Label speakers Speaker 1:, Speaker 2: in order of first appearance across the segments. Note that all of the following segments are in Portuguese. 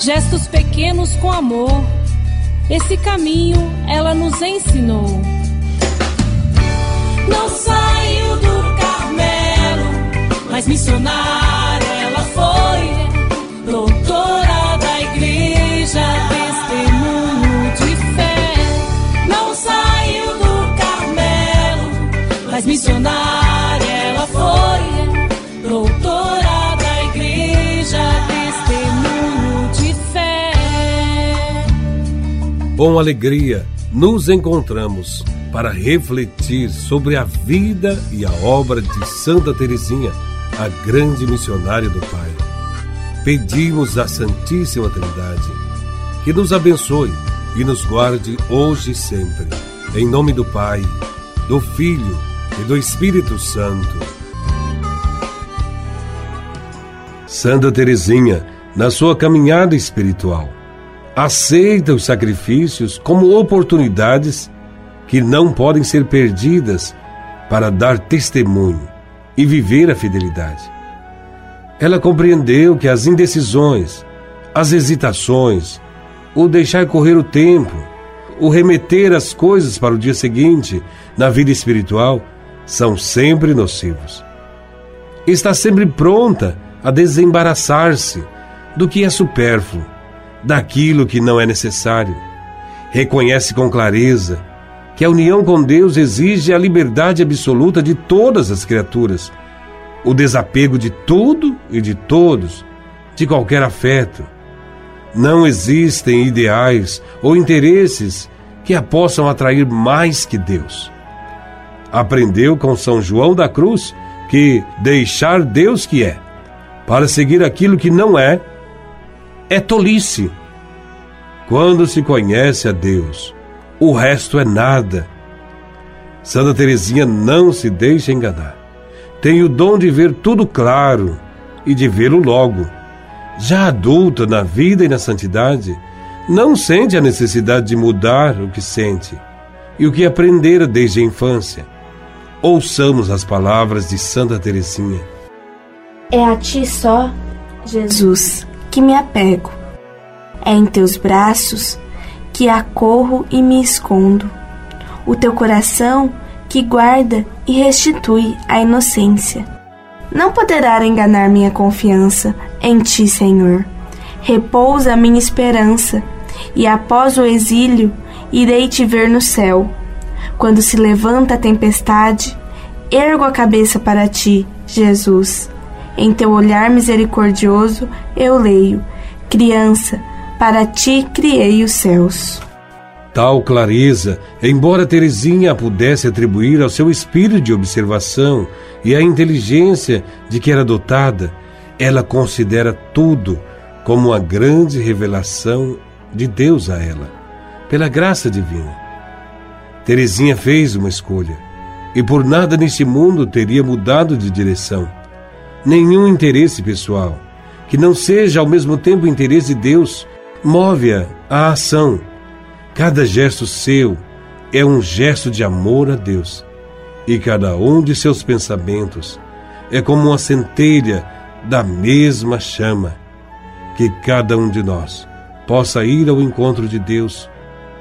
Speaker 1: gestos pequenos com amor. Esse caminho ela nos ensinou. Não saiu do Carmelo, mas missionária ela foi, doutora da igreja, testemunho de fé. Não saiu do Carmelo, mas missionária
Speaker 2: Com alegria, nos encontramos para refletir sobre a vida e a obra de Santa Teresinha, a grande missionária do Pai. Pedimos à Santíssima Trindade que nos abençoe e nos guarde hoje e sempre. Em nome do Pai, do Filho e do Espírito Santo. Santa Teresinha, na sua caminhada espiritual, aceita os sacrifícios como oportunidades que não podem ser perdidas para dar testemunho e viver a fidelidade. Ela compreendeu que as indecisões, as hesitações, o deixar correr o tempo, o remeter as coisas para o dia seguinte na vida espiritual são sempre nocivos. Está sempre pronta a desembaraçar-se do que é supérfluo, daquilo que não é necessário. Reconhece com clareza que a união com Deus exige a liberdade absoluta de todas as criaturas, o desapego de tudo e de todos, de qualquer afeto. Não existem ideais ou interesses que a possam atrair mais que Deus. Aprendeu com São João da Cruz que deixar Deus que é, para seguir aquilo que não é, é tolice. Quando se conhece a Deus, o resto é nada. Santa Teresinha não se deixa enganar. Tem o dom de ver tudo claro e de vê-lo logo. Já adulta na vida e na santidade, não sente a necessidade de mudar o que sente e o que aprendera desde a infância. Ouçamos as palavras de Santa Teresinha.
Speaker 3: É a ti só, Jesus, que me apego. É em teus braços que acorro e me escondo. O teu coração que guarda e restitui a inocência. Não poderá enganar minha confiança em ti, Senhor. Repousa a minha esperança, e após o exílio irei te ver no céu. Quando se levanta a tempestade, ergo a cabeça para ti, Jesus. Em teu olhar misericordioso eu leio: Criança, para ti criei os céus.
Speaker 2: Tal clareza, embora Teresinha a pudesse atribuir ao seu espírito de observação e à inteligência de que era dotada, ela considera tudo como uma grande revelação de Deus a ela, pela graça divina. Teresinha fez uma escolha e por nada neste mundo teria mudado de direção. Nenhum interesse pessoal, que não seja ao mesmo tempo interesse de Deus, move-a à ação. Cada gesto seu é um gesto de amor a Deus. E cada um de seus pensamentos é como uma centelha da mesma chama. Que cada um de nós possa ir ao encontro de Deus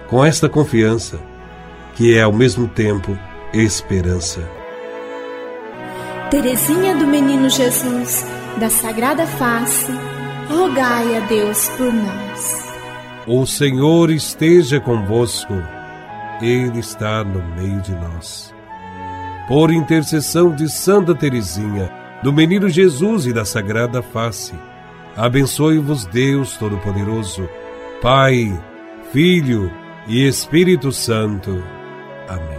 Speaker 2: com esta confiança, que é ao mesmo tempo esperança.
Speaker 4: Teresinha do Menino Jesus, da Sagrada Face, rogai a Deus por nós.
Speaker 2: O Senhor esteja convosco, Ele está no meio de nós. Por intercessão de Santa Teresinha, do Menino Jesus e da Sagrada Face, abençoe-vos Deus Todo-Poderoso, Pai, Filho e Espírito Santo. Amém.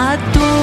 Speaker 1: a tua